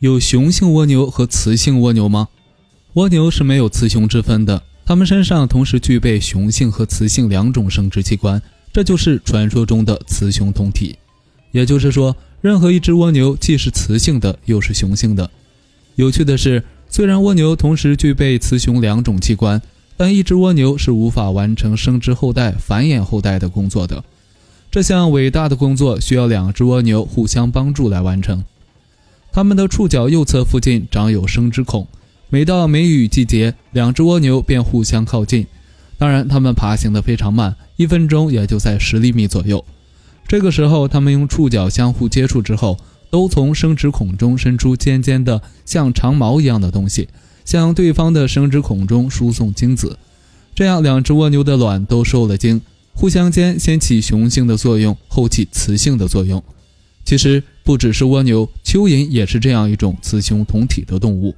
有雄性蜗牛和雌性蜗牛吗？蜗牛是没有雌雄之分的，它们身上同时具备雄性和雌性两种生殖器官，这就是传说中的雌雄同体。也就是说，任何一只蜗牛既是雌性的，又是雄性的。有趣的是，虽然蜗牛同时具备雌雄两种器官，但一只蜗牛是无法完成生殖后代、繁衍后代的工作的。这项伟大的工作需要两只蜗牛互相帮助来完成。它们的触角右侧附近长有生殖孔，每到梅雨季节，两只蜗牛便互相靠近。当然，它们爬行得非常慢，一分钟也就在十厘米左右。这个时候，它们用触角相互接触之后，都从生殖孔中伸出尖尖的、像长矛一样的东西，向对方的生殖孔中输送精子。这样，两只蜗牛的卵都受了精，互相间先起雄性的作用，后起雌性的作用。其实。不只是蜗牛，蚯蚓也是这样一种雌雄同体的动物。